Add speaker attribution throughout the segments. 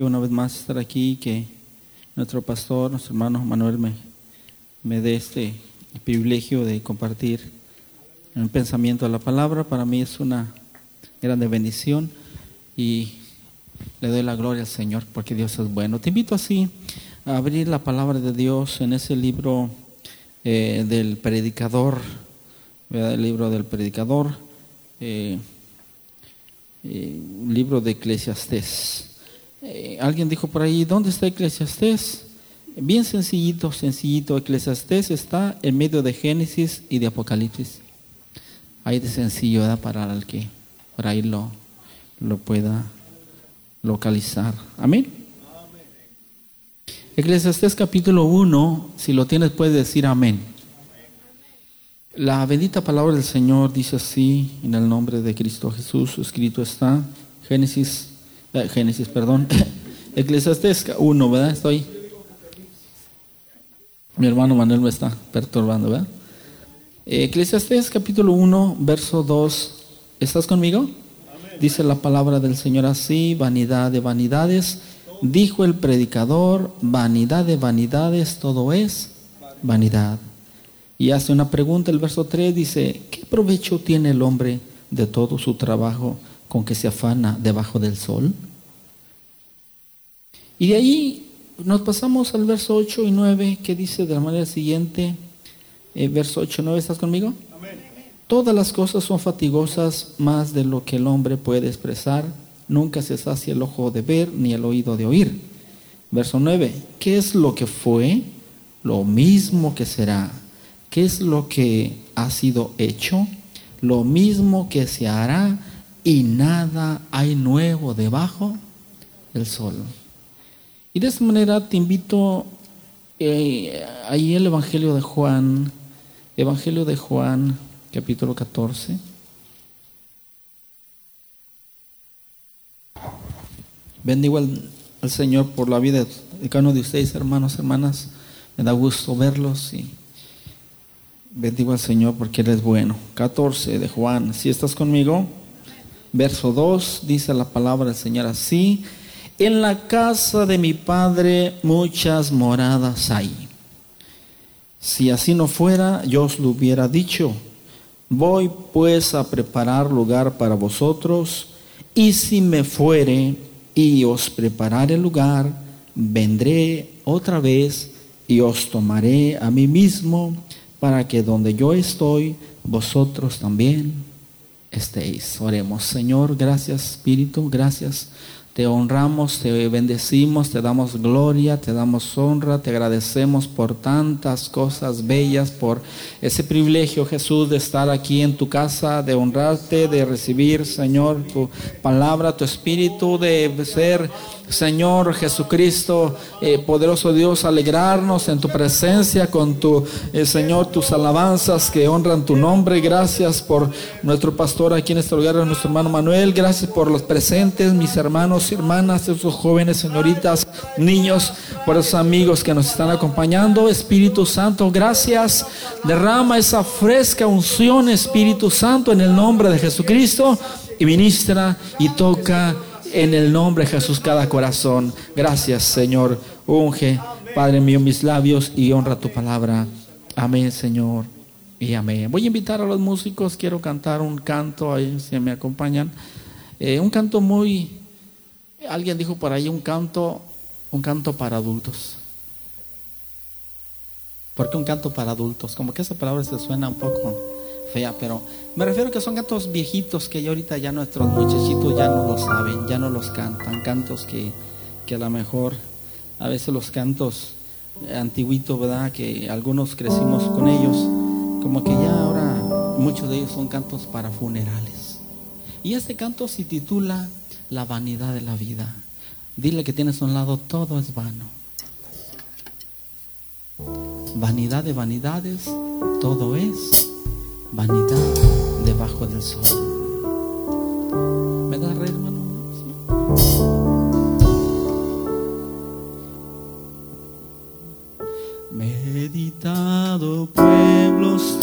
Speaker 1: una vez más estar aquí, que nuestro pastor, nuestro hermano Manuel me, me dé este privilegio de compartir un pensamiento de la palabra. Para mí es una grande bendición y le doy la gloria al Señor porque Dios es bueno. Te invito así a abrir la palabra de Dios en ese libro eh, del predicador, el libro del predicador, eh, eh, libro de Eclesiastés. Eh, alguien dijo por ahí, ¿dónde está Eclesiastés? Bien sencillito, sencillito. Eclesiastés está en medio de Génesis y de Apocalipsis. Ahí de sencillo, ¿verdad? Para el que por ahí lo, lo pueda localizar. Amén. Eclesiastés capítulo 1, si lo tienes puedes decir amén. La bendita palabra del Señor dice así, en el nombre de Cristo Jesús, escrito está, Génesis Génesis, perdón, Eclesiastés 1, ¿verdad? Estoy. Mi hermano Manuel me está perturbando, ¿verdad? Eclesiastés capítulo 1, verso 2. ¿Estás conmigo? Dice la palabra del Señor así, vanidad de vanidades. Dijo el predicador, vanidad de vanidades, todo es vanidad. Y hace una pregunta, el verso 3 dice, ¿qué provecho tiene el hombre de todo su trabajo con que se afana debajo del sol? Y de ahí nos pasamos al verso 8 y 9 que dice de la manera siguiente, eh, verso 8 y 9, ¿estás conmigo? Todas las cosas son fatigosas más de lo que el hombre puede expresar, nunca se sacia el ojo de ver ni el oído de oír. Verso 9, ¿qué es lo que fue? Lo mismo que será. ¿Qué es lo que ha sido hecho? Lo mismo que se hará y nada hay nuevo debajo del sol. Y de esta manera te invito eh, ahí el Evangelio de Juan, Evangelio de Juan, capítulo 14. Bendigo al, al, Señor por la vida de cada uno de ustedes, hermanos, hermanas. Me da gusto verlos y bendigo al Señor porque Él es bueno. 14 de Juan, si estás conmigo. Verso 2 dice la palabra del Señor así. En la casa de mi padre muchas moradas hay. Si así no fuera, yo os lo hubiera dicho. Voy pues a preparar lugar para vosotros, y si me fuere y os preparare lugar, vendré otra vez y os tomaré a mí mismo, para que donde yo estoy, vosotros también estéis. Oremos, Señor, gracias Espíritu, gracias te honramos, te bendecimos, te damos gloria, te damos honra, te agradecemos por tantas cosas bellas, por ese privilegio, Jesús, de estar aquí en tu casa, de honrarte, de recibir, Señor, tu palabra, tu espíritu, de ser, Señor Jesucristo, eh, poderoso Dios, alegrarnos en tu presencia con tu, eh, Señor, tus alabanzas que honran tu nombre. Gracias por nuestro pastor aquí en este lugar, nuestro hermano Manuel. Gracias por los presentes, mis hermanos hermanas, esos jóvenes, señoritas, niños, por esos amigos que nos están acompañando. Espíritu Santo, gracias. Derrama esa fresca unción, Espíritu Santo, en el nombre de Jesucristo y ministra y toca en el nombre de Jesús cada corazón. Gracias, Señor. Unge, Padre mío, mis labios y honra tu palabra. Amén, Señor. Y amén. Voy a invitar a los músicos, quiero cantar un canto, ahí si me acompañan. Eh, un canto muy Alguien dijo por ahí un canto, un canto para adultos. ¿Por qué un canto para adultos? Como que esa palabra se suena un poco fea, pero me refiero que son cantos viejitos que ya ahorita ya nuestros muchachitos ya no lo saben, ya no los cantan. Cantos que, que a lo mejor, a veces los cantos antiguitos, ¿verdad? Que algunos crecimos con ellos, como que ya ahora muchos de ellos son cantos para funerales. Y este canto se titula la vanidad de la vida. Dile que tienes a un lado, todo es vano. Vanidad de vanidades, todo es vanidad debajo del sol. ¿Me da re, hermano? Meditado pueblos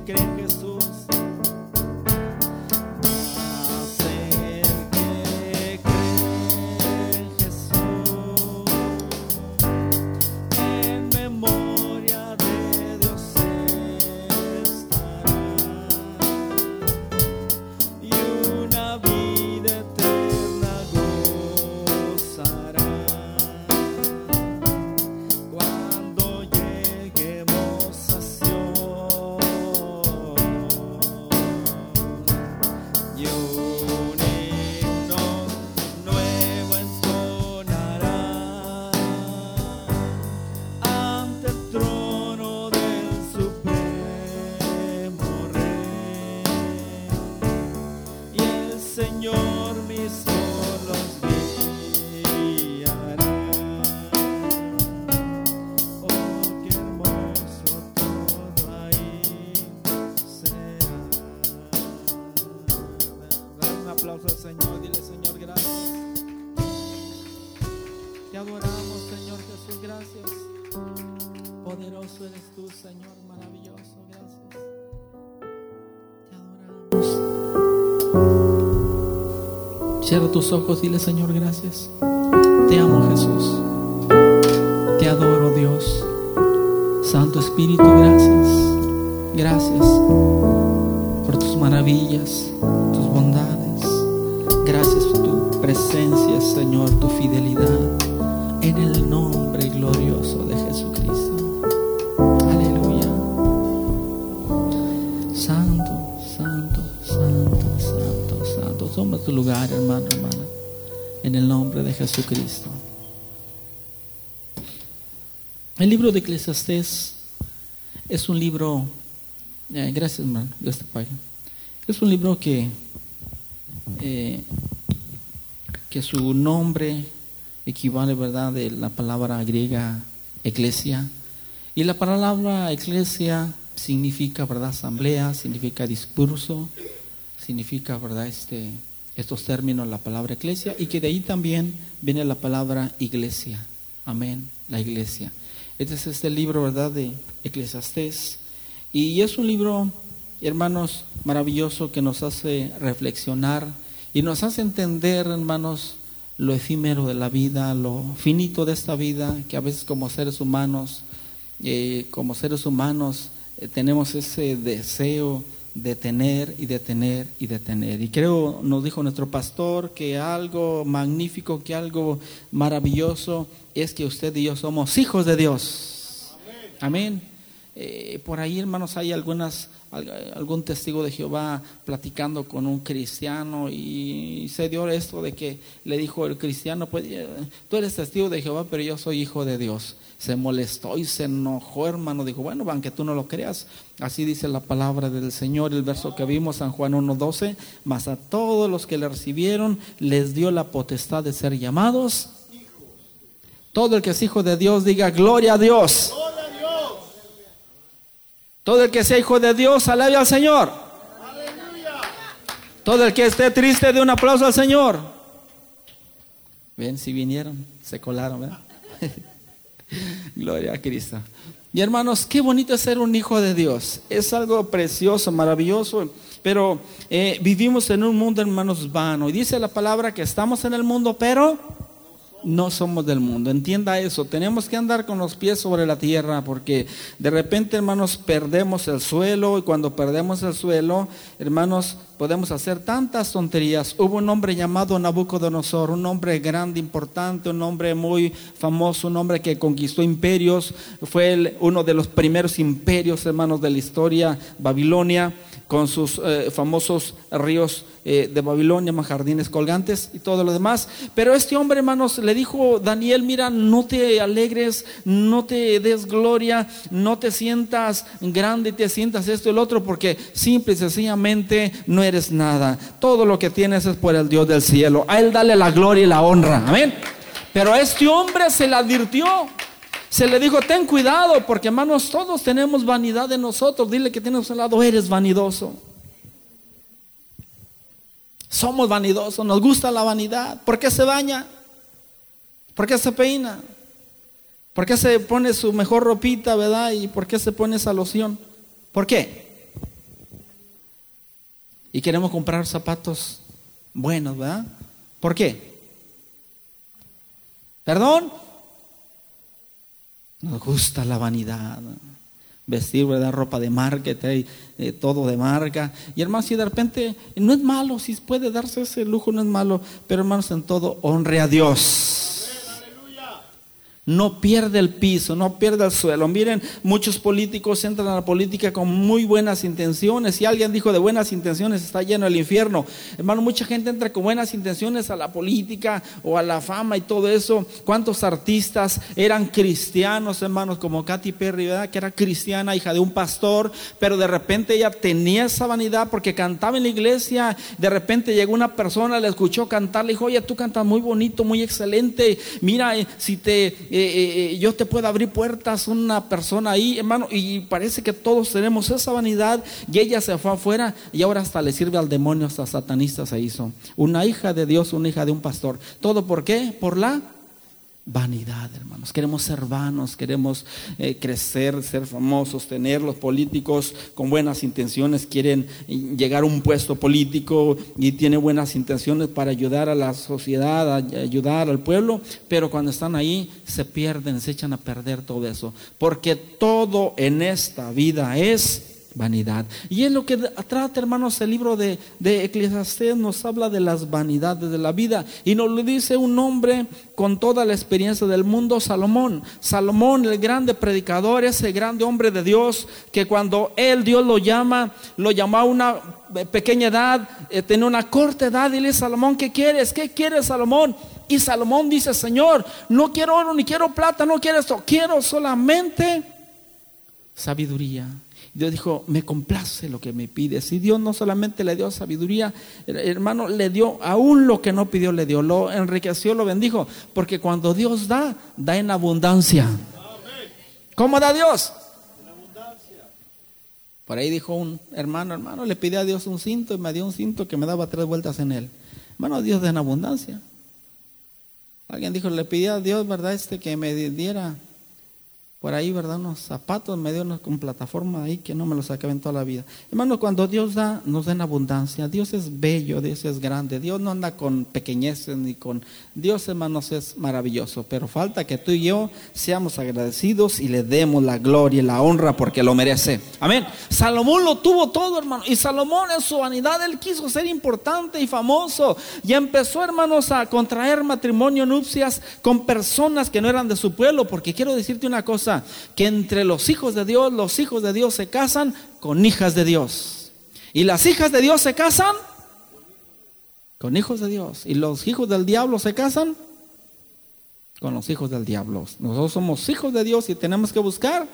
Speaker 1: que cree Cierra tus ojos, dile Señor, gracias. Te amo Jesús. Te adoro Dios. Santo Espíritu, gracias. Gracias por tus maravillas, tus bondades. Gracias por tu presencia, Señor, tu fidelidad. En el nombre glorioso de Jesucristo. Lugar, hermano, hermana. En el nombre de Jesucristo. El libro de Eclesiastés es un libro. eh, gracias, hermano. Dios te pague. Es un libro que. eh, que su nombre equivale, ¿verdad?, de la palabra griega eclesia. Y la palabra eclesia significa, ¿verdad?, asamblea, significa discurso, significa, ¿verdad?, este, estos términos, la palabra eclesia, y que de ahí también viene la palabra iglesia. Amén, la iglesia. Este es este libro, ¿verdad?, de Eclesiastés. Y es un libro, hermanos, maravilloso que nos hace reflexionar y nos hace entender, hermanos, lo efímero de la vida, lo finito de esta vida, que a veces como seres humanos, eh, como seres humanos, eh, tenemos ese deseo de tener y de tener y de tener. Y creo, nos dijo nuestro pastor, que algo magnífico, que algo maravilloso es que usted y yo somos hijos de Dios. Amén. Eh, por ahí, hermanos, hay algunas, al- algún testigo de Jehová platicando con un cristiano y se dio esto de que le dijo el cristiano, pues eh, tú eres testigo de Jehová, pero yo soy hijo de Dios. Se molestó y se enojó, hermano. Dijo, bueno, aunque tú no lo creas, así dice la palabra del Señor, el verso que vimos, San Juan 1.12, mas a todos los que le recibieron les dio la potestad de ser llamados. Todo el que es hijo de Dios diga, gloria a Dios. Todo el que sea hijo de Dios, alabe al Señor. Todo el que esté triste, de un aplauso al Señor. Ven, si vinieron, se colaron, ¿verdad? Gloria a Cristo. Y hermanos, qué bonito es ser un hijo de Dios. Es algo precioso, maravilloso. Pero eh, vivimos en un mundo, hermanos, vano. Y dice la palabra que estamos en el mundo, pero no somos del mundo. Entienda eso. Tenemos que andar con los pies sobre la tierra porque de repente, hermanos, perdemos el suelo y cuando perdemos el suelo, hermanos, podemos hacer tantas tonterías. Hubo un hombre llamado Nabucodonosor, un hombre grande, importante, un hombre muy famoso, un hombre que conquistó imperios, fue uno de los primeros imperios, hermanos, de la historia, Babilonia con sus eh, famosos ríos eh, de Babilonia, jardines colgantes y todo lo demás. Pero este hombre, hermanos, le dijo Daniel, mira, no te alegres, no te des gloria, no te sientas grande, te sientas esto y el otro, porque simple y sencillamente no eres nada. Todo lo que tienes es por el Dios del cielo. A él dale la gloria y la honra. Amén. Pero a este hombre se le advirtió. Se le dijo, ten cuidado, porque hermanos, todos tenemos vanidad de nosotros. Dile que tienes al lado, eres vanidoso. Somos vanidosos, nos gusta la vanidad. ¿Por qué se baña? ¿Por qué se peina? ¿Por qué se pone su mejor ropita, verdad? ¿Y por qué se pone esa loción? ¿Por qué? Y queremos comprar zapatos buenos, ¿verdad? ¿Por qué? ¿Perdón? Nos gusta la vanidad. Vestir, ¿verdad? Ropa de marca, eh, todo de marca. Y hermanos, si de repente, no es malo, si puede darse ese lujo, no es malo. Pero hermanos, en todo, honre a Dios no pierde el piso, no pierde el suelo. Miren, muchos políticos entran a la política con muy buenas intenciones. Si alguien dijo de buenas intenciones, está lleno el infierno. Hermano, mucha gente entra con buenas intenciones a la política o a la fama y todo eso. ¿Cuántos artistas eran cristianos, hermanos? Como Katy Perry, ¿verdad? Que era cristiana, hija de un pastor, pero de repente ella tenía esa vanidad porque cantaba en la iglesia. De repente llegó una persona, le escuchó cantar, le dijo, oye, tú cantas muy bonito, muy excelente. Mira, eh, si te eh, eh, eh, yo te puedo abrir puertas, una persona ahí, hermano, y parece que todos tenemos esa vanidad y ella se fue afuera y ahora hasta le sirve al demonio, hasta satanista se hizo. Una hija de Dios, una hija de un pastor. ¿Todo por qué? Por la vanidad, hermanos. Queremos ser vanos, queremos eh, crecer, ser famosos, tener los políticos con buenas intenciones, quieren llegar a un puesto político y tiene buenas intenciones para ayudar a la sociedad, ayudar al pueblo, pero cuando están ahí se pierden, se echan a perder todo eso, porque todo en esta vida es vanidad. Y es lo que trata, hermanos, el libro de, de Eclesiastés nos habla de las vanidades de la vida. Y nos lo dice un hombre con toda la experiencia del mundo, Salomón. Salomón, el grande predicador, ese grande hombre de Dios, que cuando él, Dios lo llama, lo llamó a una pequeña edad, eh, tenía una corta edad, y le dice, Salomón, ¿qué quieres? ¿Qué quieres, Salomón? Y Salomón dice, Señor, no quiero oro, ni quiero plata, no quiero esto, quiero solamente sabiduría. Dios dijo, me complace lo que me pides. Y Dios no solamente le dio sabiduría, hermano, le dio aún lo que no pidió, le dio, lo enriqueció, lo bendijo. Porque cuando Dios da, da en abundancia. ¿Cómo da Dios? Por ahí dijo un hermano, hermano, le pide a Dios un cinto y me dio un cinto que me daba tres vueltas en él. Hermano, Dios da en abundancia. Alguien dijo, le pedí a Dios, ¿verdad? Este que me diera por ahí, ¿verdad? Unos zapatos me dio con plataforma ahí que no me los acaben toda la vida. Hermano, cuando Dios da, nos da en abundancia. Dios es bello, Dios es grande. Dios no anda con pequeñeces ni con... Dios, hermanos, es maravilloso. Pero falta que tú y yo seamos agradecidos y le demos la gloria y la honra porque lo merece. Amén. Salomón lo tuvo todo, hermano. Y Salomón en su vanidad, él quiso ser importante y famoso. Y empezó, hermanos, a contraer matrimonio, nupcias con personas que no eran de su pueblo. Porque quiero decirte una cosa que entre los hijos de Dios, los hijos de Dios se casan con hijas de Dios. Y las hijas de Dios se casan con hijos de Dios. Y los hijos del diablo se casan con los hijos del diablo. Nosotros somos hijos de Dios y tenemos que buscar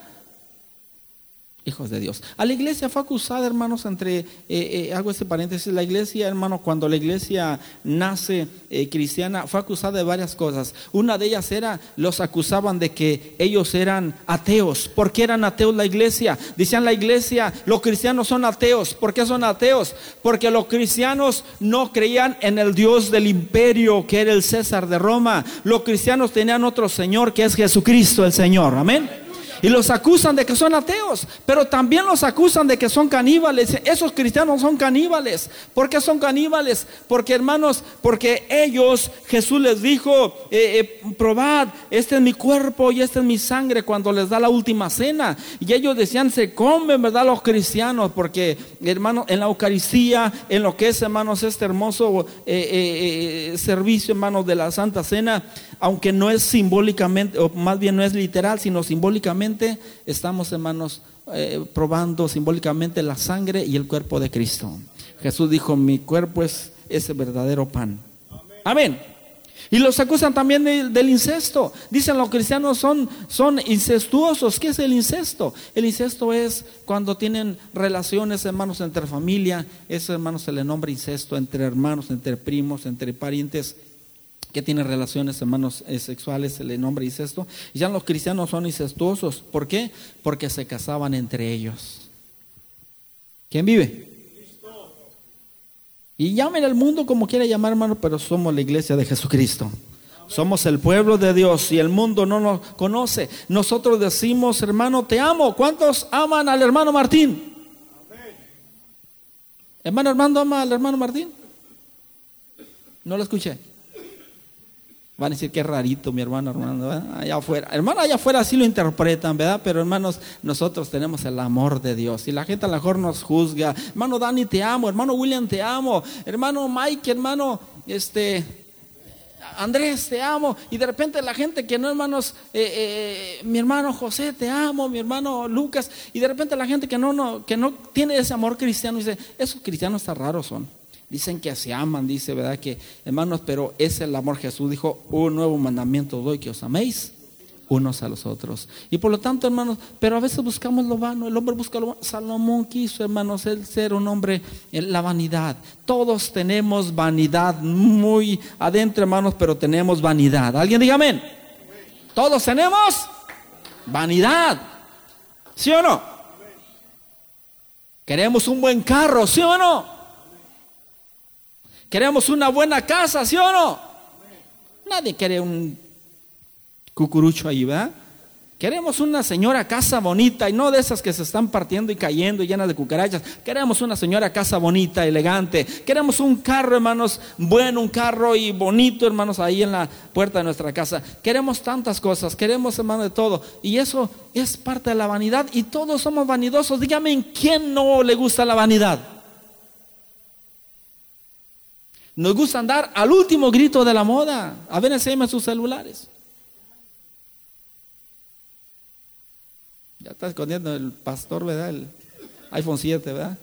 Speaker 1: hijos de Dios. A la iglesia fue acusada, hermanos, entre, eh, eh, hago ese paréntesis, la iglesia, hermano, cuando la iglesia nace eh, cristiana, fue acusada de varias cosas. Una de ellas era, los acusaban de que ellos eran ateos. ¿Por qué eran ateos la iglesia? Decían la iglesia, los cristianos son ateos. ¿Por qué son ateos? Porque los cristianos no creían en el Dios del imperio, que era el César de Roma. Los cristianos tenían otro Señor, que es Jesucristo el Señor. Amén. Y los acusan de que son ateos, pero también los acusan de que son caníbales. Esos cristianos son caníbales. ¿Por qué son caníbales? Porque hermanos, porque ellos, Jesús les dijo, eh, eh, probad, este es mi cuerpo y esta es mi sangre cuando les da la última cena. Y ellos decían, se comen, ¿verdad? Los cristianos, porque hermanos, en la Eucaristía, en lo que es, hermanos, este hermoso eh, servicio, hermanos, de la Santa Cena, aunque no es simbólicamente, o más bien no es literal, sino simbólicamente, estamos, hermanos, eh, probando simbólicamente la sangre y el cuerpo de Cristo. Jesús dijo, mi cuerpo es ese verdadero pan. Amén. Y los acusan también del incesto. Dicen los cristianos son, son incestuosos. ¿Qué es el incesto? El incesto es cuando tienen relaciones, hermanos, entre familia. Eso, hermanos, se le nombra incesto entre hermanos, entre primos, entre parientes tiene relaciones, hermanos, eh, sexuales, se le nombra incesto. Y ya los cristianos son incestuosos. ¿Por qué? Porque se casaban entre ellos. ¿Quién vive? Y llamen al mundo como quiera llamar, hermano, pero somos la iglesia de Jesucristo. Somos el pueblo de Dios y el mundo no nos conoce. Nosotros decimos, hermano, te amo. ¿Cuántos aman al hermano Martín? Hermano Armando ama al hermano Martín. No lo escuché. Van a decir que rarito mi hermano, hermano, allá afuera. Hermano, allá afuera sí lo interpretan, ¿verdad? Pero hermanos, nosotros tenemos el amor de Dios. Y la gente a lo mejor nos juzga. Hermano Dani, te amo. Hermano William, te amo. Hermano Mike, hermano, este, Andrés, te amo. Y de repente la gente que no, hermanos, eh, eh, mi hermano José, te amo, mi hermano Lucas. Y de repente la gente que no, no, que no tiene ese amor cristiano dice, esos cristianos tan raros son. Dicen que se aman, dice, ¿verdad? Que hermanos, pero es el amor. Jesús dijo, un nuevo mandamiento doy que os améis unos a los otros. Y por lo tanto, hermanos, pero a veces buscamos lo vano. El hombre busca lo vano. Salomón quiso, hermanos, el ser un hombre la vanidad. Todos tenemos vanidad muy adentro, hermanos, pero tenemos vanidad. ¿Alguien diga amén? Todos tenemos vanidad. ¿Sí o no? Queremos un buen carro, ¿sí o no? Queremos una buena casa, ¿sí o no? Nadie quiere un cucurucho ahí, ¿verdad? Queremos una señora casa bonita y no de esas que se están partiendo y cayendo y llenas de cucarachas. Queremos una señora casa bonita, elegante. Queremos un carro, hermanos, bueno, un carro y bonito, hermanos, ahí en la puerta de nuestra casa. Queremos tantas cosas, queremos, hermano, de todo. Y eso es parte de la vanidad y todos somos vanidosos. Dígame, ¿en quién no le gusta la vanidad? Nos gusta andar al último grito de la moda. A ver, enséñame sus celulares. Ya está escondiendo el pastor, ¿verdad? El iPhone 7, ¿verdad?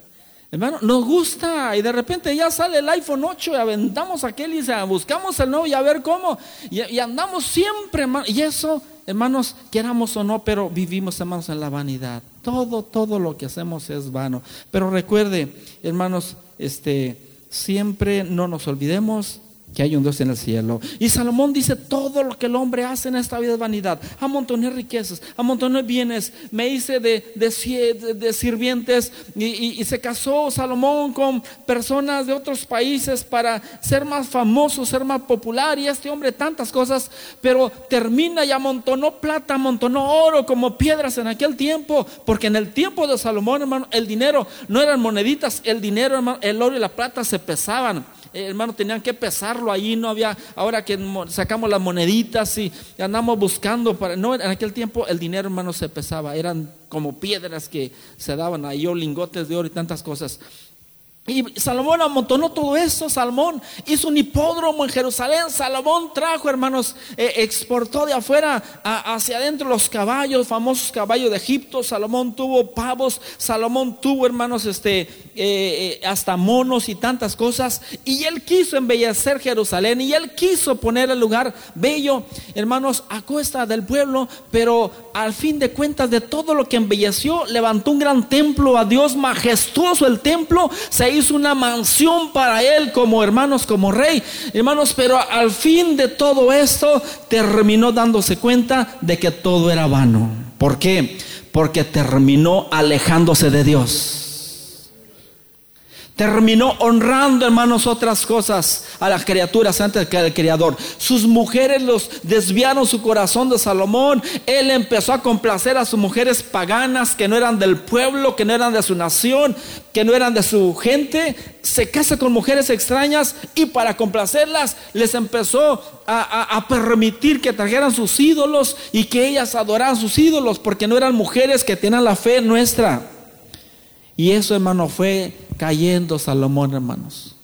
Speaker 1: Hermano, nos gusta y de repente ya sale el iPhone 8 y aventamos aquel y buscamos el nuevo y a ver cómo. Y, andamos siempre, hermano. Y eso, hermanos, queramos o no, pero vivimos, hermanos, en la vanidad. Todo, todo lo que hacemos es vano. Pero recuerde, hermanos, este siempre no nos olvidemos que hay un Dios en el cielo. Y Salomón dice, todo lo que el hombre hace en esta vida es vanidad. Amontoné riquezas, amontoné bienes, me hice de, de, sirvientes y, se casó Salomón con personas de otros países para ser más famoso, ser más popular. Y este hombre tantas cosas, pero termina y amontonó plata, amontonó oro como piedras en aquel tiempo. Porque en el tiempo de Salomón, hermano, el dinero no eran moneditas, el dinero, hermano, el oro y la plata se pesaban. Hermano, tenían que pesarlo ahí, no había, ahora que sacamos las moneditas y andamos buscando para, no, en aquel tiempo el dinero, hermano, se pesaba, eran como piedras que se daban ahí, o lingotes de oro y tantas cosas. Y Salomón amontonó todo eso, Salomón hizo un hipódromo en Jerusalén, Salomón trajo, hermanos, eh, exportó de afuera hacia adentro los caballos, famosos caballos de Egipto, Salomón tuvo pavos, Salomón tuvo, hermanos, este, eh, eh, hasta monos y tantas cosas, y él quiso embellecer Jerusalén, y él quiso poner el lugar bello, hermanos, a cuesta del pueblo, pero al fin de cuentas de todo lo que embelleció, levantó un gran templo a Dios majestuoso el templo, se hizo una mansión para él como hermanos, como rey. Hermanos, pero al fin de todo esto terminó dándose cuenta de que todo era vano. ¿Por qué? Porque terminó alejándose de Dios. Terminó honrando, hermanos, otras cosas a las criaturas antes que al Creador. Sus mujeres los desviaron su corazón de Salomón. Él empezó a complacer a sus mujeres paganas que no eran del pueblo, que no eran de su nación, que no eran de su gente. Se casa con mujeres extrañas y para complacerlas les empezó a, a permitir que trajeran sus ídolos y que ellas adoraran sus ídolos porque no eran mujeres que tenían la fe nuestra. Y eso, hermano, fue cayendo Salomón, hermanos.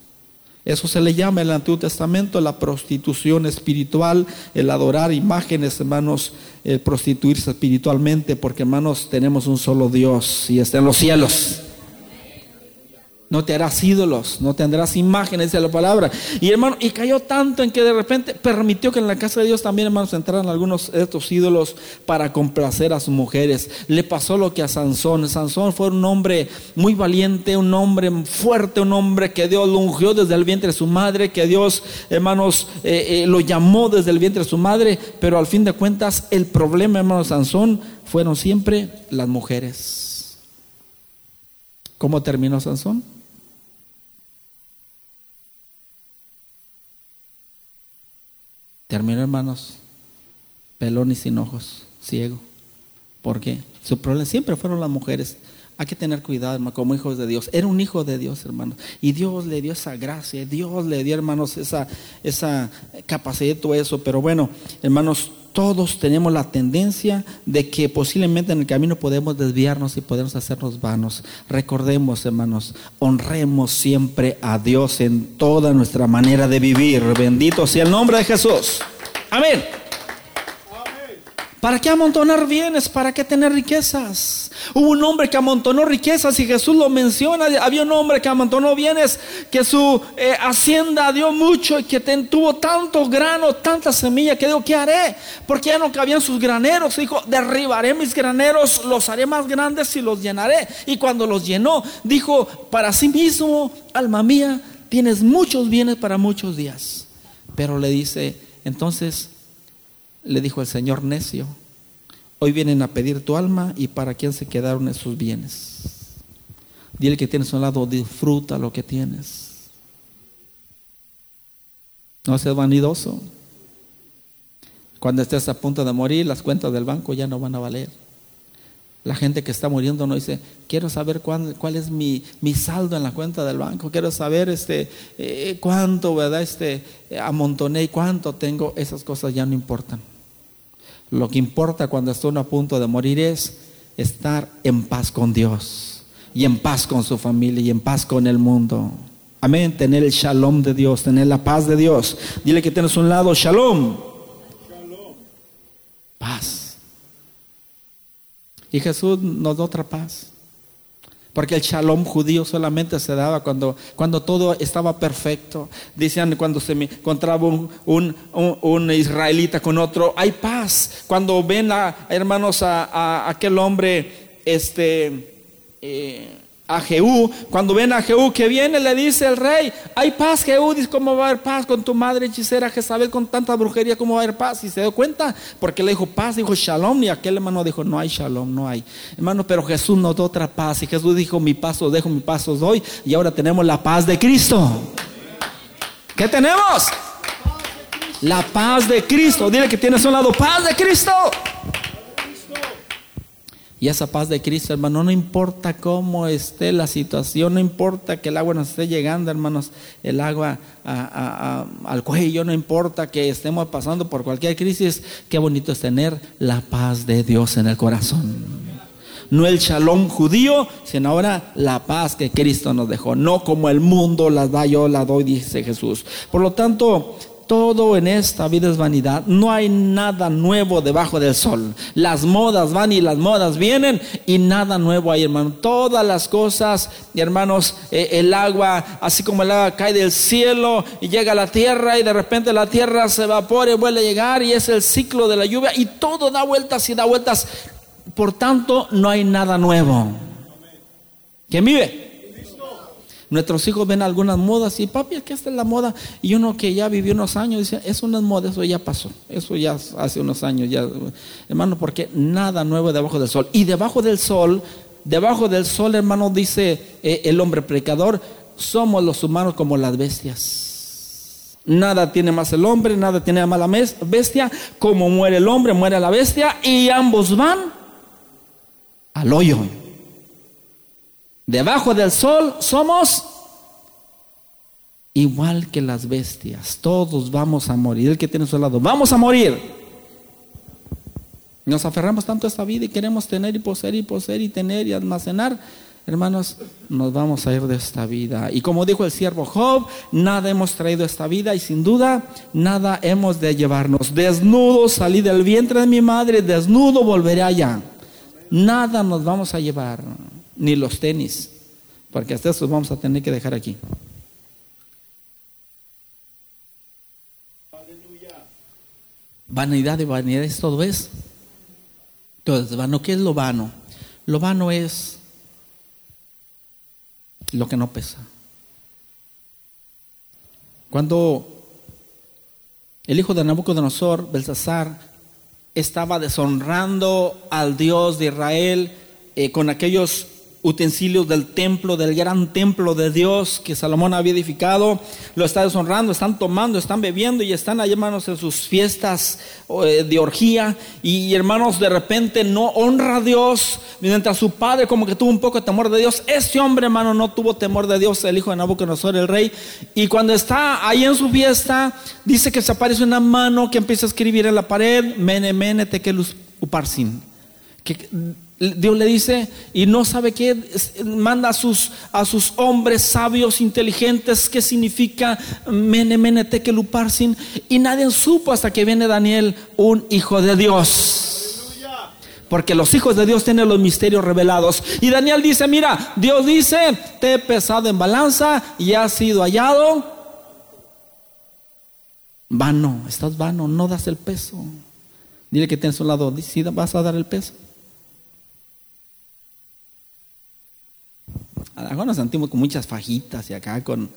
Speaker 1: Eso se le llama en el Antiguo Testamento la prostitución espiritual, el adorar imágenes, hermanos, el prostituirse espiritualmente, porque, hermanos, tenemos un solo Dios y está en los cielos no te harás ídolos, no tendrás imágenes, dice la palabra. Y hermano, y cayó tanto en que de repente permitió que en la casa de Dios también, hermanos, entraran algunos de estos ídolos para complacer a sus mujeres. Le pasó lo que a Sansón. Sansón fue un hombre muy valiente, un hombre fuerte, un hombre que Dios lo ungió desde el vientre de su madre, que Dios, hermanos, eh, eh, lo llamó desde el vientre de su madre, pero al fin de cuentas el problema, hermanos, Sansón fueron siempre las mujeres. ¿Cómo terminó Sansón? Terminó, hermanos, pelón y sin ojos, ciego. ¿Por qué? Su problema siempre fueron las mujeres. Hay que tener cuidado, hermano, como hijos de Dios. Era un hijo de Dios, hermanos. Y Dios le dio esa gracia, Dios le dio, hermanos, esa, esa capacidad, todo eso. Pero bueno, hermanos, todos tenemos la tendencia de que posiblemente en el camino podemos desviarnos y podemos hacernos vanos. Recordemos, hermanos, honremos siempre a Dios en toda nuestra manera de vivir. Bendito sea el nombre de Jesús. Amén. ¿Para qué amontonar bienes? ¿Para qué tener riquezas? Hubo un hombre que amontonó riquezas y Jesús lo menciona. Había un hombre que amontonó bienes, que su eh, hacienda dio mucho y que tuvo tanto grano, tanta semilla que dijo, ¿qué haré? Porque ya no cabían sus graneros. Dijo, derribaré mis graneros, los haré más grandes y los llenaré. Y cuando los llenó, dijo, para sí mismo, alma mía, tienes muchos bienes para muchos días. Pero le dice, entonces le dijo el Señor necio, hoy vienen a pedir tu alma y para quién se quedaron esos bienes. Dile que tienes un lado, disfruta lo que tienes. No seas vanidoso. Cuando estés a punto de morir, las cuentas del banco ya no van a valer. La gente que está muriendo no dice, quiero saber cuál, cuál es mi, mi, saldo en la cuenta del banco, quiero saber este, eh, cuánto, ¿verdad? Este, amontoné y cuánto tengo, esas cosas ya no importan. Lo que importa cuando está a punto de morir es estar en paz con Dios y en paz con su familia y en paz con el mundo. Amén, tener el shalom de Dios, tener la paz de Dios. Dile que tienes un lado, shalom. Paz. Y Jesús nos da otra paz. Porque el shalom judío solamente se daba cuando, cuando todo estaba perfecto. Decían cuando se encontraba un, israelita con otro, hay paz. Cuando ven a hermanos a, aquel hombre, este, eh, a Jehú. Cuando ven a Jehú que viene, le dice el rey, hay paz, Jehú. Dice, ¿cómo va a haber paz con tu madre hechicera Jezabel con tanta brujería? ¿Cómo va a haber paz? Y se dio cuenta, porque le dijo paz, dijo shalom. Y aquel hermano dijo, no hay shalom, no hay. Hermano, pero Jesús nos dio otra paz. Y Jesús dijo, mi paso dejo, mi paso doy. Y ahora tenemos la paz de Cristo. ¿Qué tenemos? La paz de Cristo. Dile que tienes un lado, paz de Cristo. Y esa paz de Cristo, hermano, no importa cómo esté la situación, no importa que el agua nos esté llegando, hermanos, el agua al cuello, no importa que estemos pasando por cualquier crisis, qué bonito es tener la paz de Dios en el corazón. No el shalom judío, sino ahora la paz que Cristo nos dejó. No como el mundo la da, yo la doy, dice Jesús. Por lo tanto, todo en esta vida es vanidad. No hay nada nuevo debajo del sol. Las modas van y las modas vienen y nada nuevo hay, hermano. Todas las cosas, hermanos, eh, el agua, así como el agua cae del cielo y llega a la tierra y de repente la tierra se evapora y vuelve a llegar y es el ciclo de la lluvia y todo da vueltas y da vueltas. Por tanto, no hay nada nuevo. ¿Quién vive? Nuestros hijos ven algunas modas y papi, es que esta es la moda. Y uno que ya vivió unos años dice, es una moda, eso ya pasó. Eso ya hace unos años, ya. Hermano, porque nada nuevo debajo del sol. Y debajo del sol, debajo del sol, hermano, dice eh, el hombre predicador, somos los humanos como las bestias. Nada tiene más el hombre, nada tiene más la bestia. Como muere el hombre, muere la bestia y ambos van al hoyo. Debajo del sol somos igual que las bestias. Todos vamos a morir. El que tiene su lado, vamos a morir. Nos aferramos tanto a esta vida y queremos tener y poseer y poseer y tener y almacenar. Hermanos, nos vamos a ir de esta vida. Y como dijo el siervo Job, nada hemos traído a esta vida y sin duda nada hemos de llevarnos. Desnudo salí del vientre de mi madre, desnudo volveré allá. Nada nos vamos a llevar, ni los tenis, porque hasta eso vamos a tener que dejar aquí. Vanidad de vanidad es todo eso. Entonces, vano, ¿qué es lo vano? Lo vano es lo que no pesa. Cuando el hijo de Nabucodonosor, Belsasar, estaba deshonrando al Dios de Israel eh, con aquellos utensilios del templo, del gran templo de Dios que Salomón había edificado, lo está deshonrando, están tomando, están bebiendo y están ahí, hermanos, en sus fiestas eh, de orgía. Y hermanos, de repente no honra a Dios, mientras su padre como que tuvo un poco de temor de Dios. Este hombre, hermano, no tuvo temor de Dios, el hijo de Nabucodonosor, el rey. Y cuando está ahí en su fiesta, dice que se aparece una mano que empieza a escribir en la pared, mene, mene, tekelus uparsin. Que Dios le dice, y no sabe qué, manda a sus, a sus hombres sabios, inteligentes, qué significa mene, mene, tekeluparsin, y nadie supo hasta que viene Daniel, un hijo de Dios. Porque los hijos de Dios tienen los misterios revelados. Y Daniel dice, mira, Dios dice, te he pesado en balanza y has sido hallado. Vano, estás vano, no das el peso. Dile que tienes un lado, si vas a dar el peso. Ahora nos sentimos con muchas fajitas y acá con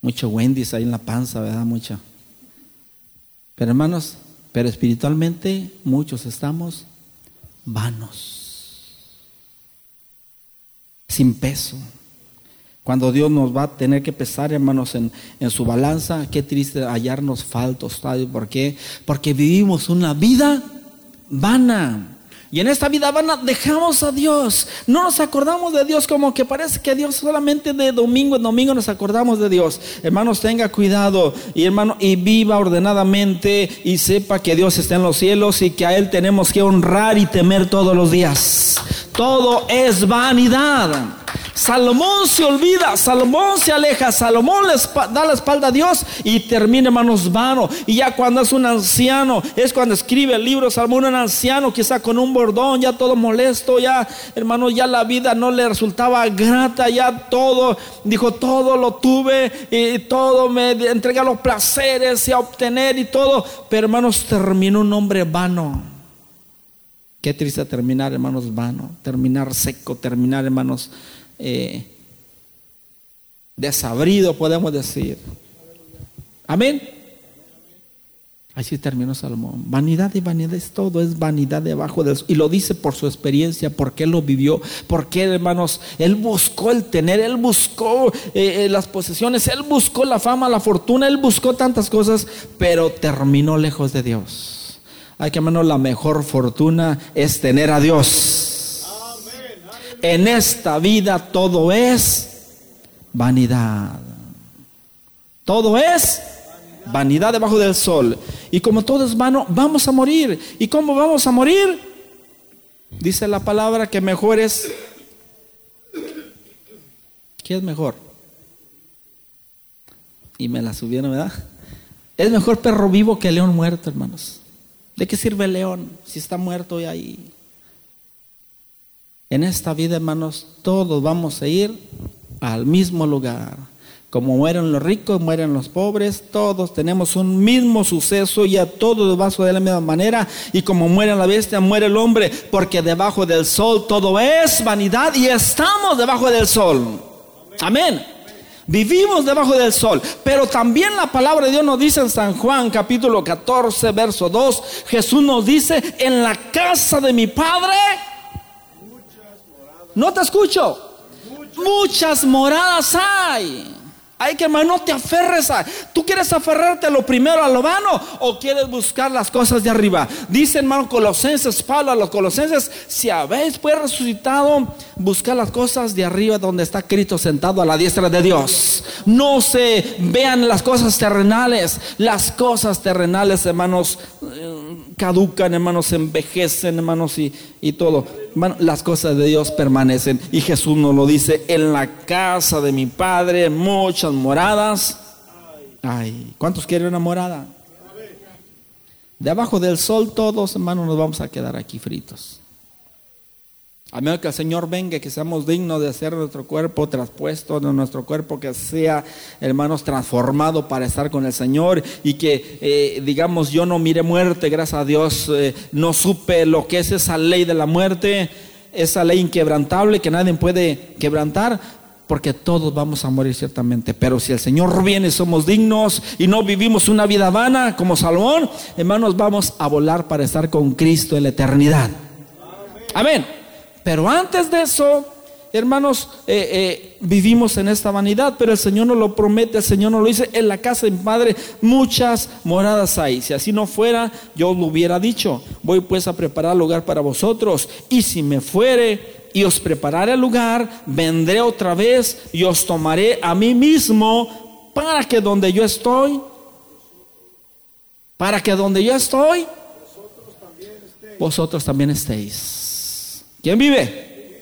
Speaker 1: mucho Wendy's ahí en la panza, ¿verdad? Mucho. Pero hermanos, pero espiritualmente muchos estamos vanos, sin peso. Cuando Dios nos va a tener que pesar, hermanos, en, en su balanza, qué triste hallarnos faltos. ¿sabe por qué? Porque vivimos una vida vana. Y en esta vida vana dejamos a Dios. No nos acordamos de Dios como que parece que Dios solamente de domingo en domingo nos acordamos de Dios. Hermanos, tenga cuidado y hermano y viva ordenadamente y sepa que Dios está en los cielos y que a él tenemos que honrar y temer todos los días. Todo es vanidad. Salomón se olvida, Salomón se aleja, Salomón da la espalda a Dios y termina hermanos vano. Y ya cuando es un anciano, es cuando escribe el libro Salomón, un anciano quizá con un bordón, ya todo molesto, ya hermano, ya la vida no le resultaba grata, ya todo, dijo, todo lo tuve y todo me entrega los placeres y a obtener y todo. Pero hermanos, terminó un hombre vano. Qué triste terminar, hermanos, vano, terminar seco, terminar, hermanos, eh, desabrido, podemos decir. Amén. Así terminó Salomón. Vanidad y vanidad es todo, es vanidad debajo de Y lo dice por su experiencia, porque él lo vivió, porque hermanos, él buscó el tener, él buscó eh, eh, las posesiones, él buscó la fama, la fortuna, él buscó tantas cosas, pero terminó lejos de Dios. Hay que hermano, la mejor fortuna es tener a Dios. En esta vida todo es vanidad. Todo es vanidad debajo del sol. Y como todo es vano, vamos a morir. ¿Y cómo vamos a morir? Dice la palabra que mejor es... ¿Qué es mejor? Y me la subieron, ¿verdad? Es mejor perro vivo que león muerto, hermanos. ¿De qué sirve el león si está muerto y ahí? En esta vida, hermanos, todos vamos a ir al mismo lugar. Como mueren los ricos, mueren los pobres, todos tenemos un mismo suceso y a todos va de la misma manera. Y como muere la bestia, muere el hombre, porque debajo del sol todo es vanidad y estamos debajo del sol. Amén. Vivimos debajo del sol. Pero también la palabra de Dios nos dice en San Juan capítulo 14, verso 2, Jesús nos dice, en la casa de mi Padre no te escucho. Muchas moradas hay. Hay que, hermano, no te aferres a. ¿Tú quieres aferrarte a lo primero, a lo vano? ¿O quieres buscar las cosas de arriba? Dice, hermano, Colosenses, Pablo a los Colosenses: Si habéis pues resucitado, buscar las cosas de arriba donde está Cristo sentado a la diestra de Dios. No se vean las cosas terrenales. Las cosas terrenales, hermanos, caducan, hermanos, envejecen, hermanos, y, y todo. las cosas de Dios permanecen. Y Jesús nos lo dice: En la casa de mi Padre, muchas moradas. Ay, ¿cuántos quieren una morada? Debajo del sol, todos, hermanos, nos vamos a quedar aquí fritos. A que el Señor venga, que seamos dignos de hacer nuestro cuerpo traspuesto, de nuestro cuerpo que sea, hermanos, transformado para estar con el Señor y que, eh, digamos, yo no mire muerte, gracias a Dios, eh, no supe lo que es esa ley de la muerte, esa ley inquebrantable que nadie puede quebrantar, porque todos vamos a morir ciertamente. Pero si el Señor viene, somos dignos y no vivimos una vida vana como Salomón, hermanos, vamos a volar para estar con Cristo en la eternidad. Amén. Pero antes de eso, hermanos, eh, eh, vivimos en esta vanidad, pero el Señor nos lo promete, el Señor nos lo dice, en la casa de mi Padre muchas moradas hay. Si así no fuera, yo lo hubiera dicho, voy pues a preparar lugar para vosotros, y si me fuere y os prepararé el lugar, vendré otra vez y os tomaré a mí mismo para que donde yo estoy, para que donde yo estoy, vosotros también estéis. ¿Quién vive?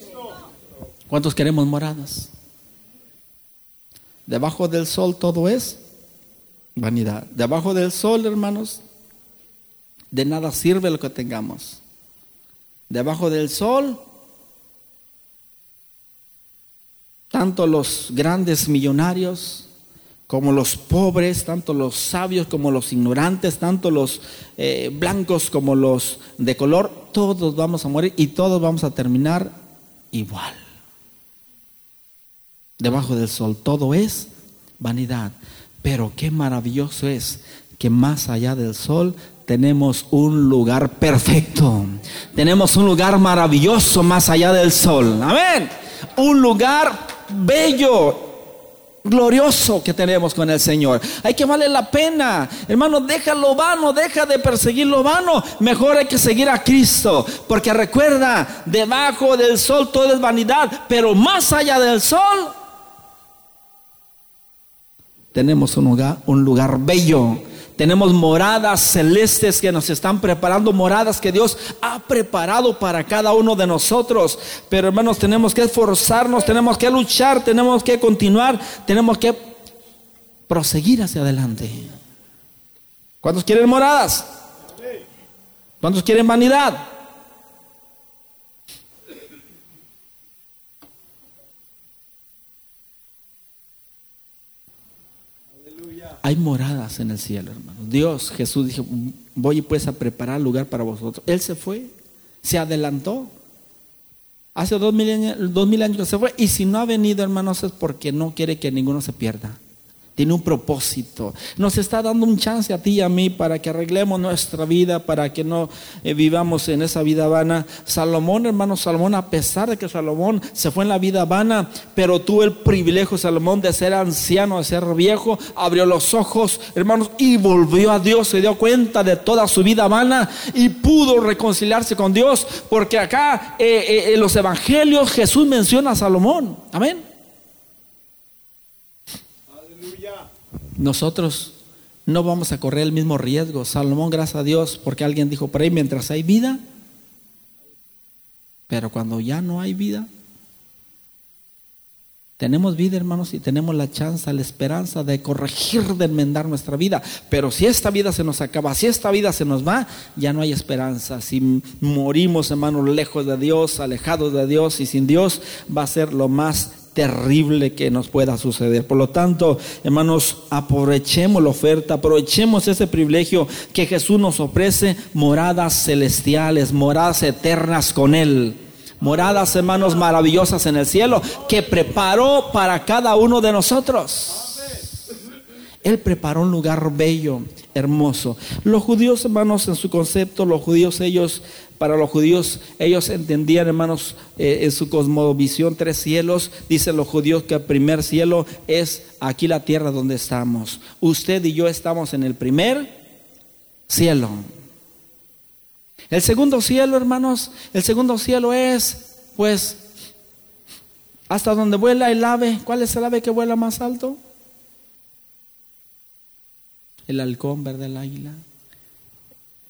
Speaker 1: ¿Cuántos queremos moradas? Debajo del sol todo es vanidad. Debajo del sol, hermanos, de nada sirve lo que tengamos. Debajo del sol, tanto los grandes millonarios como los pobres, tanto los sabios como los ignorantes, tanto los eh, blancos como los de color, todos vamos a morir y todos vamos a terminar igual. Debajo del sol todo es vanidad, pero qué maravilloso es que más allá del sol tenemos un lugar perfecto. Tenemos un lugar maravilloso más allá del sol. Amén. Un lugar bello, glorioso que tenemos con el Señor. Hay que vale la pena. Hermano, deja lo vano, deja de perseguir lo vano. Mejor hay que seguir a Cristo. Porque recuerda, debajo del sol todo es vanidad, pero más allá del sol tenemos un lugar, un lugar bello tenemos moradas celestes que nos están preparando, moradas que Dios ha preparado para cada uno de nosotros. Pero hermanos, tenemos que esforzarnos, tenemos que luchar, tenemos que continuar, tenemos que proseguir hacia adelante. ¿Cuántos quieren moradas? ¿Cuántos quieren vanidad? Hay moradas en el cielo, hermano. Dios, Jesús dijo, voy pues a preparar lugar para vosotros. Él se fue, se adelantó. Hace dos mil, años, dos mil años que se fue. Y si no ha venido, hermanos, es porque no quiere que ninguno se pierda tiene un propósito. Nos está dando un chance a ti y a mí para que arreglemos nuestra vida, para que no eh, vivamos en esa vida vana. Salomón, hermano Salomón, a pesar de que Salomón se fue en la vida vana, pero tuvo el privilegio, Salomón, de ser anciano, de ser viejo, abrió los ojos, hermanos, y volvió a Dios, se dio cuenta de toda su vida vana y pudo reconciliarse con Dios, porque acá eh, eh, en los evangelios Jesús menciona a Salomón. Amén. Nosotros no vamos a correr el mismo riesgo. Salomón, gracias a Dios, porque alguien dijo por ahí, mientras hay vida, pero cuando ya no hay vida, tenemos vida, hermanos, y tenemos la chance, la esperanza de corregir, de enmendar nuestra vida. Pero si esta vida se nos acaba, si esta vida se nos va, ya no hay esperanza. Si morimos, hermanos, lejos de Dios, alejados de Dios y sin Dios, va a ser lo más terrible que nos pueda suceder. Por lo tanto, hermanos, aprovechemos la oferta, aprovechemos ese privilegio que Jesús nos ofrece, moradas celestiales, moradas eternas con Él. Moradas, hermanos, maravillosas en el cielo que preparó para cada uno de nosotros. Él preparó un lugar bello, hermoso. Los judíos, hermanos, en su concepto, los judíos, ellos, para los judíos, ellos entendían, hermanos, eh, en su cosmovisión, tres cielos. Dicen los judíos que el primer cielo es aquí la tierra donde estamos. Usted y yo estamos en el primer cielo. El segundo cielo, hermanos, el segundo cielo es, pues, hasta donde vuela el ave. ¿Cuál es el ave que vuela más alto? el halcón, ¿verdad? El águila.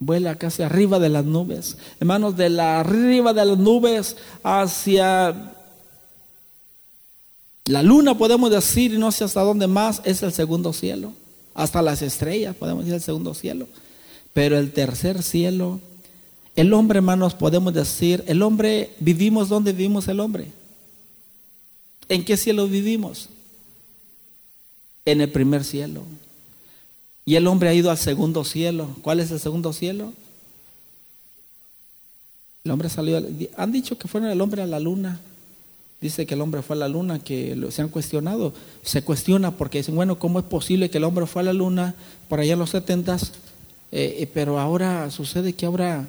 Speaker 1: Vuela casi arriba de las nubes. Hermanos, de la arriba de las nubes hacia la luna, podemos decir, y no sé hasta dónde más, es el segundo cielo. Hasta las estrellas, podemos decir el segundo cielo. Pero el tercer cielo, el hombre, hermanos, podemos decir, el hombre, vivimos donde vivimos el hombre. ¿En qué cielo vivimos? En el primer cielo. Y el hombre ha ido al segundo cielo. ¿Cuál es el segundo cielo? El hombre salió. Han dicho que fueron el hombre a la luna. Dice que el hombre fue a la luna, que se han cuestionado. Se cuestiona porque dicen, bueno, ¿cómo es posible que el hombre fue a la luna por allá en los setentas? Eh, eh, pero ahora sucede que ahora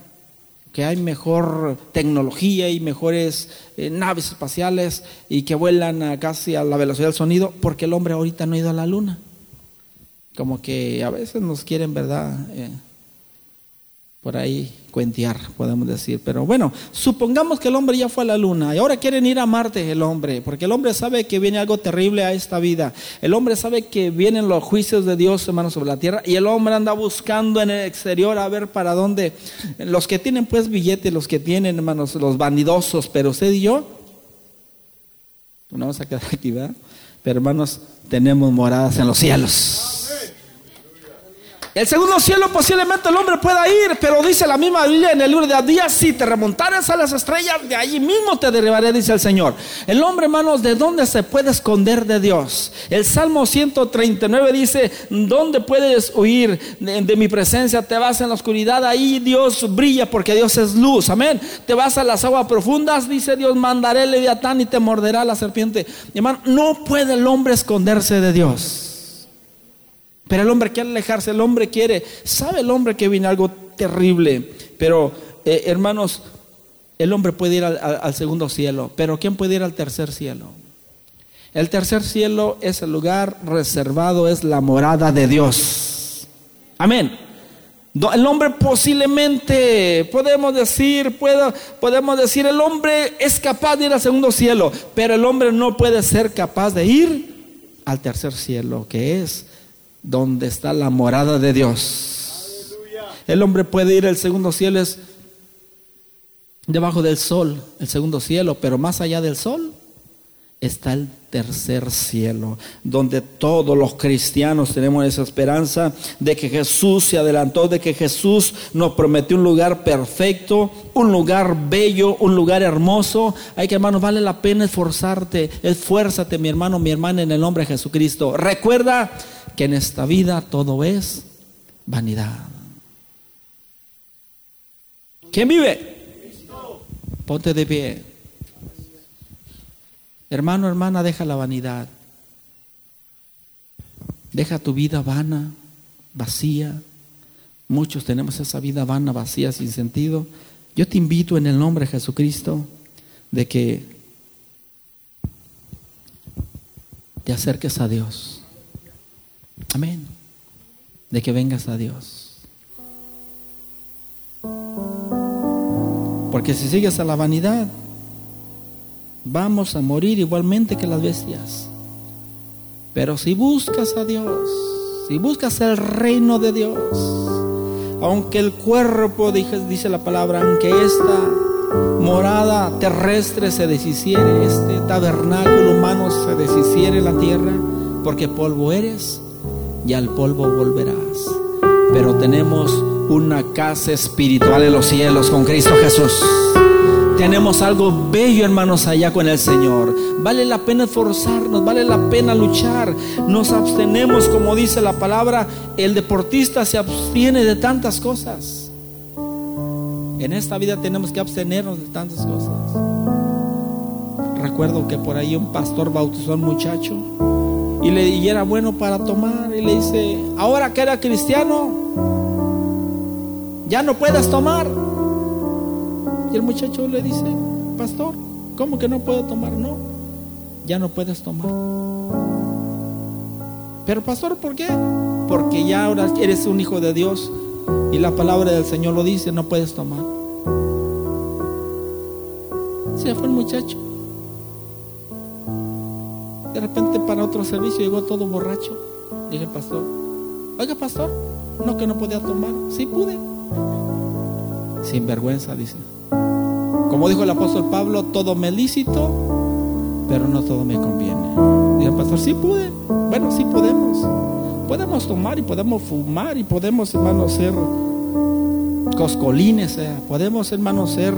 Speaker 1: que hay mejor tecnología y mejores eh, naves espaciales y que vuelan casi a la velocidad del sonido, porque el hombre ahorita no ha ido a la luna como que a veces nos quieren, ¿verdad? Eh, por ahí cuentear, podemos decir. Pero bueno, supongamos que el hombre ya fue a la luna y ahora quieren ir a Marte el hombre, porque el hombre sabe que viene algo terrible a esta vida. El hombre sabe que vienen los juicios de Dios, hermanos, sobre la tierra y el hombre anda buscando en el exterior a ver para dónde. Los que tienen pues billetes, los que tienen, hermanos, los vanidosos, pero usted y yo, no vamos a quedar aquí, ¿verdad? Pero hermanos, tenemos moradas en los cielos. El segundo cielo posiblemente el hombre pueda ir, pero dice la misma Biblia en el libro de Adías, si te remontaras a las estrellas, de allí mismo te derribaré, dice el Señor. El hombre, hermanos, ¿de dónde se puede esconder de Dios? El Salmo 139 dice, ¿dónde puedes huir de, mi presencia? Te vas en la oscuridad, ahí Dios brilla porque Dios es luz, amén. Te vas a las aguas profundas, dice Dios, mandaré el leviatán y te morderá la serpiente. Hermano, no puede el hombre esconderse de Dios. Pero el hombre quiere alejarse, el hombre quiere, sabe el hombre que viene algo terrible, pero eh, hermanos, el hombre puede ir al, segundo cielo, pero ¿quién puede ir al tercer cielo? El tercer cielo es el lugar reservado, es la morada de Dios. Amén. El hombre posiblemente, podemos decir, podemos decir, el hombre es capaz de ir al segundo cielo, pero el hombre no puede ser capaz de ir al tercer cielo, que es donde está la morada de Dios. El hombre puede ir al segundo cielo, es debajo del sol, el segundo cielo, pero más allá del sol está el tercer cielo, donde todos los cristianos tenemos esa esperanza de que Jesús se adelantó, de que Jesús nos prometió un lugar perfecto, un lugar bello, un lugar hermoso. Hay que, hermanos, vale la pena esforzarte, esfuérzate, mi hermano, mi hermana, en el nombre de Jesucristo. Recuerda que en esta vida todo es vanidad. ¿Quién vive? Ponte de pie. Hermano, hermana, deja la vanidad. Deja tu vida vana, vacía. Muchos tenemos esa vida vana, vacía, sin sentido. Yo te invito en el nombre de Jesucristo de que te acerques a Dios. Amén. De que vengas a Dios. Porque si sigues a la vanidad, vamos a morir igualmente que las bestias. Pero si buscas a Dios, si buscas el reino de Dios, aunque el cuerpo, dice la palabra, aunque esta morada terrestre se deshiciere, este tabernáculo humano se deshiciere la tierra, porque polvo eres y al polvo volverás. Pero tenemos una casa espiritual en los cielos con Cristo Jesús. Tenemos algo bello, hermanos, allá con el Señor. Vale la pena esforzarnos, vale la pena luchar. Nos abstenemos, como dice la palabra, el deportista se abstiene de tantas cosas. En esta vida tenemos que abstenernos de tantas cosas. Recuerdo que por ahí un pastor bautizó a un muchacho y, le, era bueno para tomar. Y le dice, ahora que era cristiano, ya no puedes tomar. Y el muchacho le dice, pastor, ¿cómo que no puedo tomar? No, ya no puedes tomar. Pero pastor, ¿por qué? Porque ya ahora eres un hijo de Dios y la palabra del Señor lo dice, no puedes tomar. Se fue el muchacho. Otro servicio llegó todo borracho. Dije, pastor, oiga pastor, no que no podía tomar. Sí pude. Sin vergüenza, dice. Como dijo el apóstol Pablo, todo me lícito, pero no todo me conviene. Dije, pastor, sí pude. Bueno, sí podemos. Podemos tomar y podemos fumar y podemos, hermanos, ser coscolines, podemos, hermanos, ser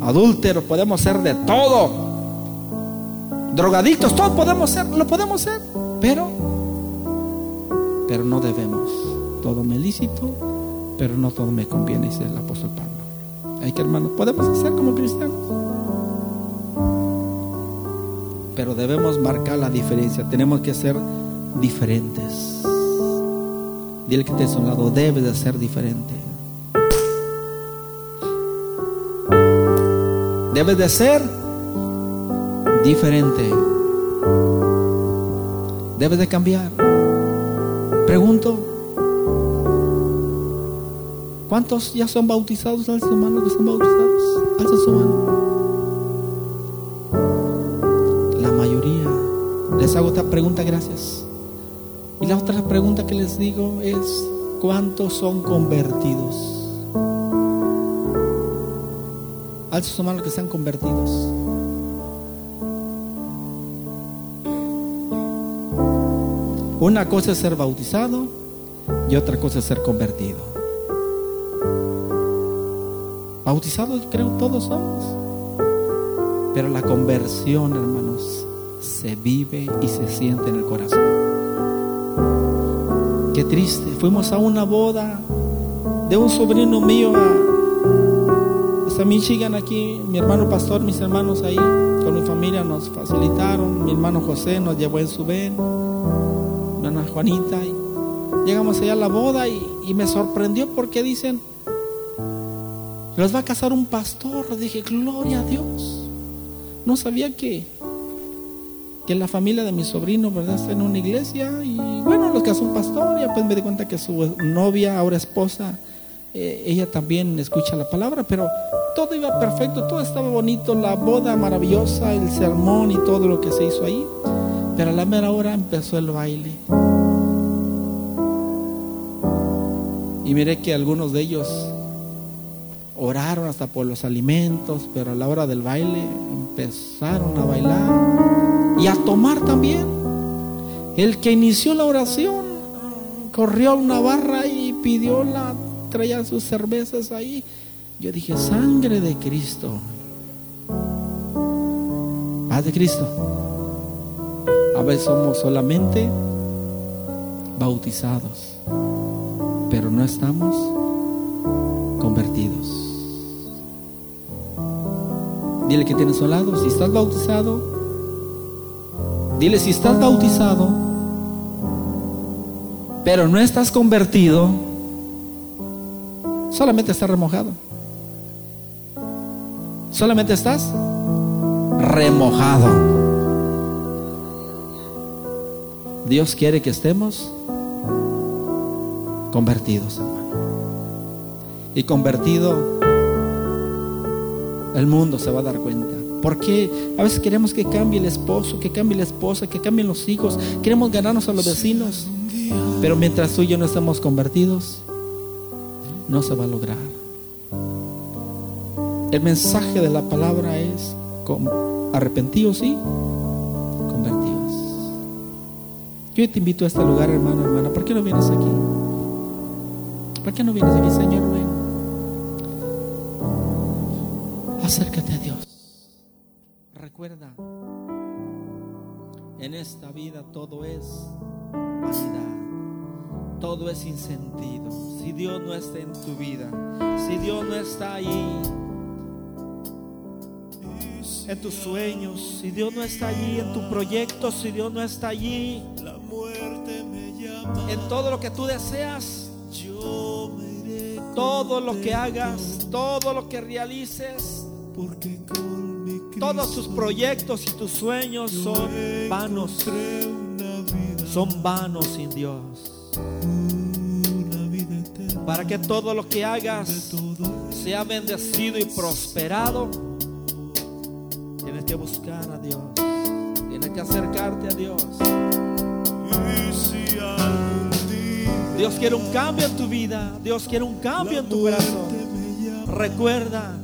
Speaker 1: adúlteros, podemos ser de todo drogadictos, todos podemos ser, lo podemos ser, pero, pero no debemos. Todo me lícito, pero no todo me conviene, dice el apóstol Pablo. Hay que, hermanos, podemos ser como cristianos, pero debemos marcar la diferencia. Tenemos que ser diferentes. Dile que te a un lado, debes de ser diferente. Debes de ser diferente. Debes de cambiar. Pregunto, ¿cuántos ya son bautizados? Alza su mano que son bautizados. Alza su. La mayoría. Les hago esta pregunta, gracias. Y la otra pregunta que les digo es, ¿cuántos son convertidos? Alza su que sean convertidos. Una cosa es ser bautizado y otra cosa es ser convertido. Bautizados creo todos somos. Pero la conversión, hermanos, se vive y se siente en el corazón. Qué triste. Fuimos a una boda de un sobrino mío a, hasta Michigan aquí, mi hermano pastor, mis hermanos ahí, con mi familia nos facilitaron, mi hermano José nos llevó en su ven Y llegamos allá a la boda y, me sorprendió porque dicen, los va a casar un pastor. Dije, gloria a Dios. No sabía que, que la familia de mi sobrino, ¿verdad? Está en una iglesia y bueno, los casó un pastor. Y después me di cuenta que su novia, ahora esposa, eh, ella también escucha la palabra, pero todo iba perfecto, todo estaba bonito, la boda maravillosa, el sermón y todo lo que se hizo ahí. Pero a la mera hora empezó el baile. Y miré que algunos de ellos oraron hasta por los alimentos, pero a la hora del baile empezaron a bailar y a tomar también. El que inició la oración corrió a una barra y pidió la, traía sus cervezas ahí. Yo dije, sangre de Cristo. Paz de Cristo. A veces somos solamente bautizados, pero no estamos convertidos. Dile que tienes a su lado, si estás bautizado, dile si estás bautizado, pero no estás convertido, solamente estás remojado. Solamente estás remojado. Dios quiere que estemos convertidos, hermano. Y convertido, el mundo se va a dar cuenta. Porque a veces queremos que cambie el esposo, que cambie la esposa, que cambien los hijos. Queremos ganarnos a los vecinos. Pero mientras tú y yo no estemos convertidos, no se va a lograr. El mensaje de la palabra es arrepentidos y Yo te invito a este lugar, hermano, hermana. ¿Por qué no vienes aquí? ¿Por qué no vienes aquí, Señor? Ven. Acércate a Dios. Recuerda, en esta vida todo es vanidad. Todo es sin sentido. Si Dios no está en tu vida, si Dios no está ahí, en tus sueños, si Dios no está allí en tu proyecto, si Dios no está allí en todo lo que tú deseas, todo lo que hagas, todo lo que realices, todos tus proyectos y tus sueños son vanos, son vanos sin Dios. Para que todo lo que hagas sea bendecido y prosperado, tienes que buscar a Dios, tienes que acercarte a Dios. Dios quiere un cambio en tu vida, Dios quiere un cambio en tu corazón. Recuerda,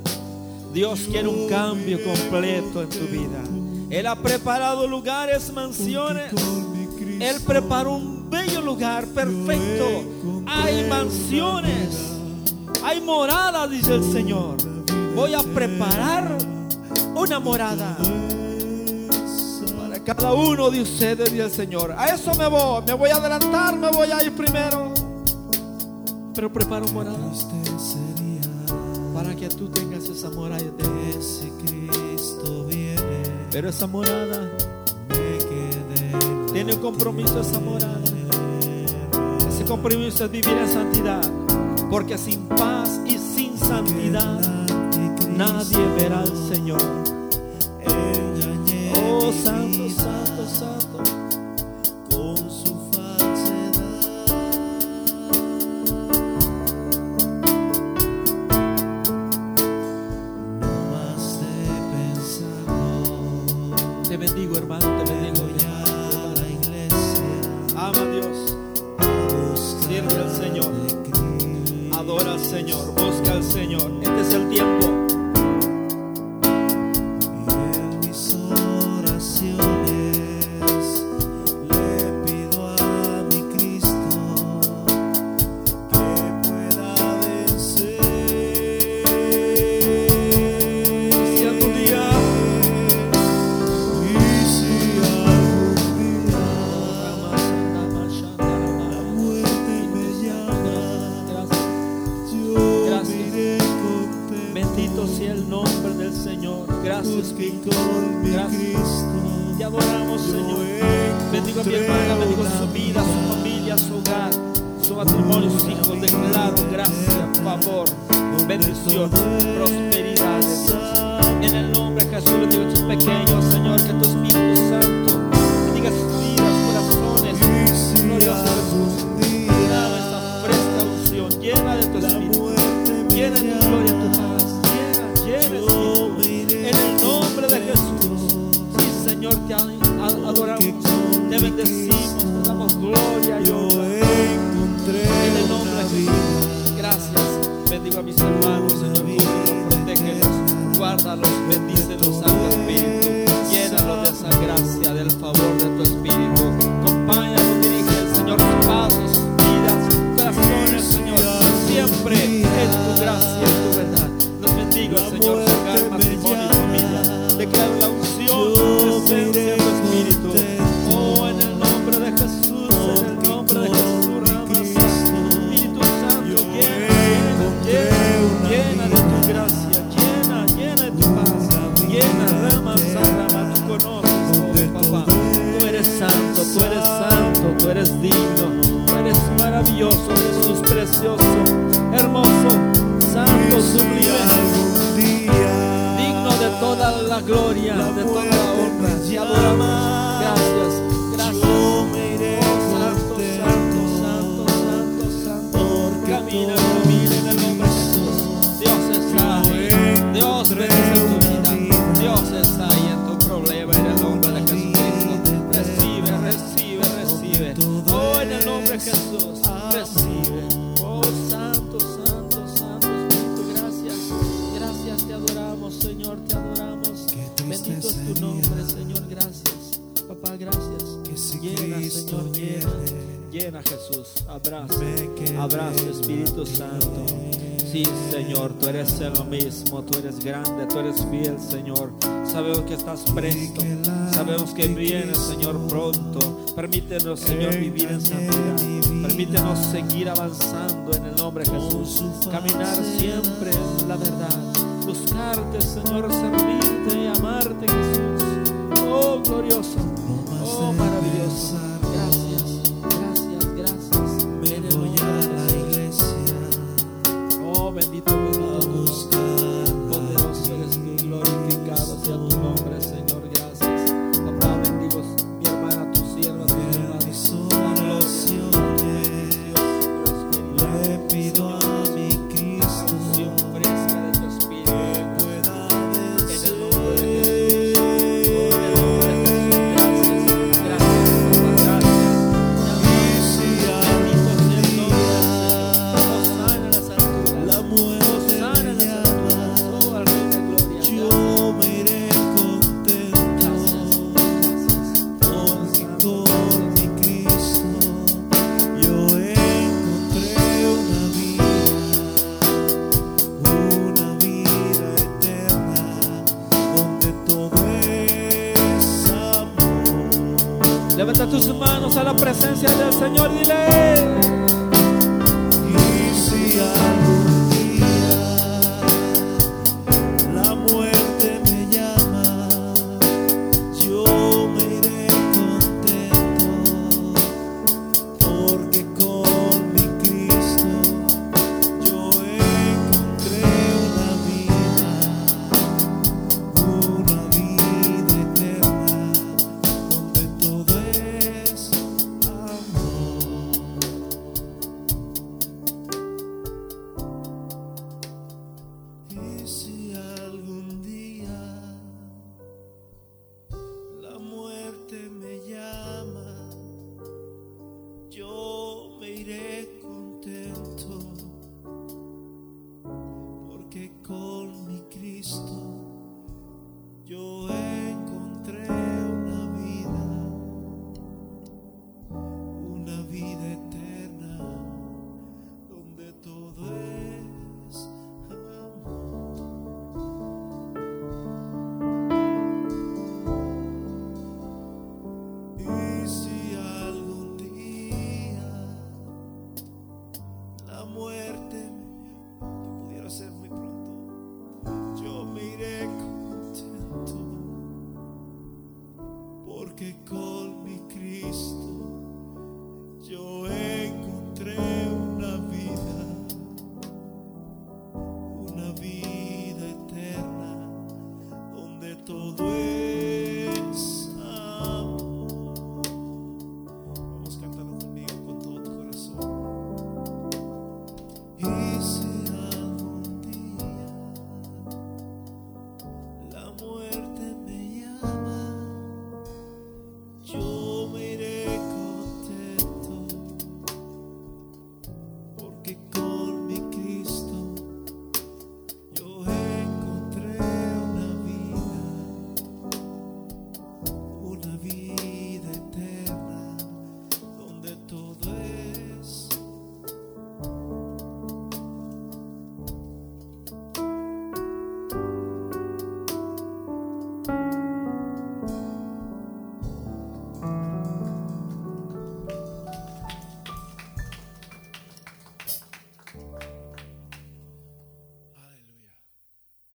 Speaker 1: Dios quiere un cambio completo en tu vida. Él ha preparado lugares, mansiones. Él preparó un bello lugar perfecto. Hay mansiones. Hay moradas, dice el Señor. Voy a preparar una morada cada uno de ustedes, dice el Señor. A eso me voy. Me voy a adelantar, me voy a ir primero. Pero preparo morada para que tú tengas esa morada de ese Cristo viene. Pero esa morada tiene un compromiso esa morada. Ese compromiso es vivir en santidad. Porque sin paz y sin santidad nadie verá al Señor. Santo, santo, santo.
Speaker 2: con su falsedad. No más de pensarlo,
Speaker 1: Te bendigo, hermano, te bendigo.
Speaker 2: voy a la iglesia
Speaker 1: Ama a Dios, sirve al Señor, adora al Señor. Presto, sabemos que vienes, Señor, pronto. Permítenos, Señor, vivir en santidad. Permítenos seguir avanzando en el nombre de Jesús. Caminar siempre en la verdad. Buscarte, Señor, servirte y amar alabarte, Jesús. Oh, glorioso.